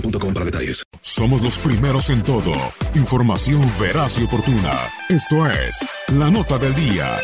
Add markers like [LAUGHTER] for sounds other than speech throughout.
boostmobile.com para detalles. Somos los primeros en todo. Información veraz y oportuna. Esto es La Nota del Día.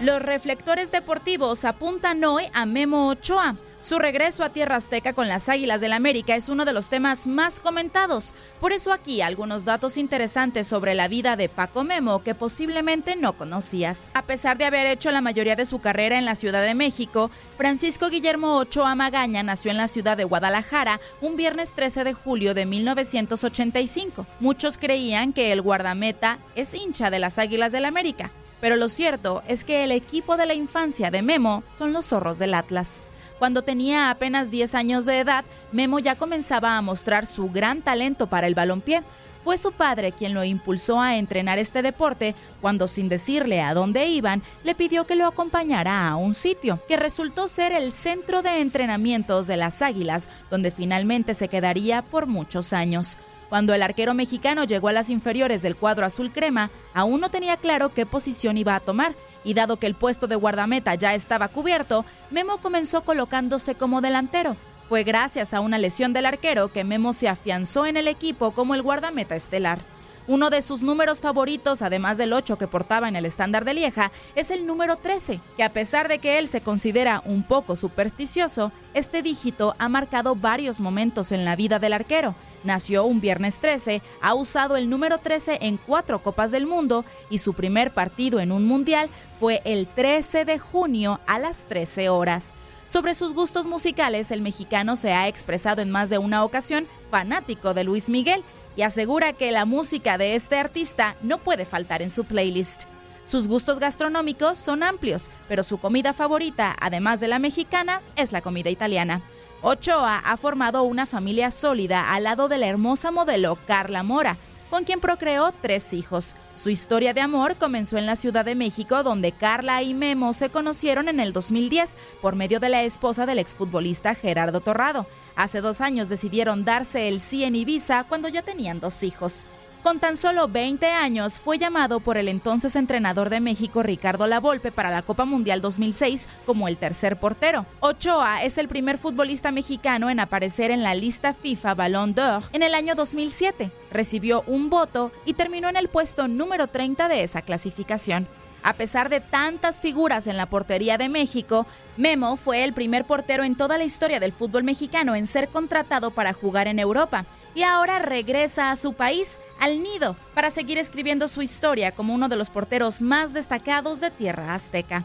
Los reflectores deportivos apuntan hoy a Memo Ochoa. Su regreso a Tierra Azteca con las Águilas del América es uno de los temas más comentados. Por eso aquí algunos datos interesantes sobre la vida de Paco Memo que posiblemente no conocías. A pesar de haber hecho la mayoría de su carrera en la Ciudad de México, Francisco Guillermo Ochoa Magaña nació en la ciudad de Guadalajara un viernes 13 de julio de 1985. Muchos creían que el guardameta es hincha de las Águilas del América, pero lo cierto es que el equipo de la infancia de Memo son los zorros del Atlas. Cuando tenía apenas 10 años de edad, Memo ya comenzaba a mostrar su gran talento para el balompié. Fue su padre quien lo impulsó a entrenar este deporte cuando sin decirle a dónde iban, le pidió que lo acompañara a un sitio, que resultó ser el centro de entrenamientos de las Águilas, donde finalmente se quedaría por muchos años. Cuando el arquero mexicano llegó a las inferiores del cuadro azul crema, aún no tenía claro qué posición iba a tomar, y dado que el puesto de guardameta ya estaba cubierto, Memo comenzó colocándose como delantero. Fue gracias a una lesión del arquero que Memo se afianzó en el equipo como el guardameta estelar. Uno de sus números favoritos, además del 8 que portaba en el estándar de Lieja, es el número 13, que a pesar de que él se considera un poco supersticioso, este dígito ha marcado varios momentos en la vida del arquero. Nació un viernes 13, ha usado el número 13 en cuatro Copas del Mundo y su primer partido en un Mundial fue el 13 de junio a las 13 horas. Sobre sus gustos musicales, el mexicano se ha expresado en más de una ocasión fanático de Luis Miguel y asegura que la música de este artista no puede faltar en su playlist. Sus gustos gastronómicos son amplios, pero su comida favorita, además de la mexicana, es la comida italiana. Ochoa ha formado una familia sólida al lado de la hermosa modelo Carla Mora, con quien procreó tres hijos. Su historia de amor comenzó en la Ciudad de México, donde Carla y Memo se conocieron en el 2010 por medio de la esposa del exfutbolista Gerardo Torrado. Hace dos años decidieron darse el sí en Ibiza cuando ya tenían dos hijos. Con tan solo 20 años fue llamado por el entonces entrenador de México Ricardo Lavolpe para la Copa Mundial 2006 como el tercer portero. Ochoa es el primer futbolista mexicano en aparecer en la lista FIFA Ballon d'Or en el año 2007. Recibió un voto y terminó en el puesto número 30 de esa clasificación. A pesar de tantas figuras en la portería de México, Memo fue el primer portero en toda la historia del fútbol mexicano en ser contratado para jugar en Europa y ahora regresa a su país, al nido, para seguir escribiendo su historia como uno de los porteros más destacados de tierra azteca.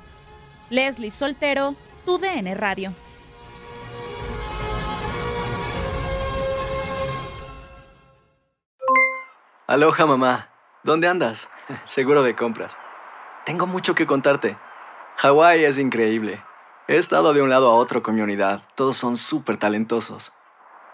Leslie Soltero, tu DN Radio. Aloha mamá, ¿dónde andas? [LAUGHS] Seguro de compras. Tengo mucho que contarte. Hawái es increíble. He estado de un lado a otro con mi unidad. Todos son súper talentosos.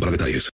para detalles.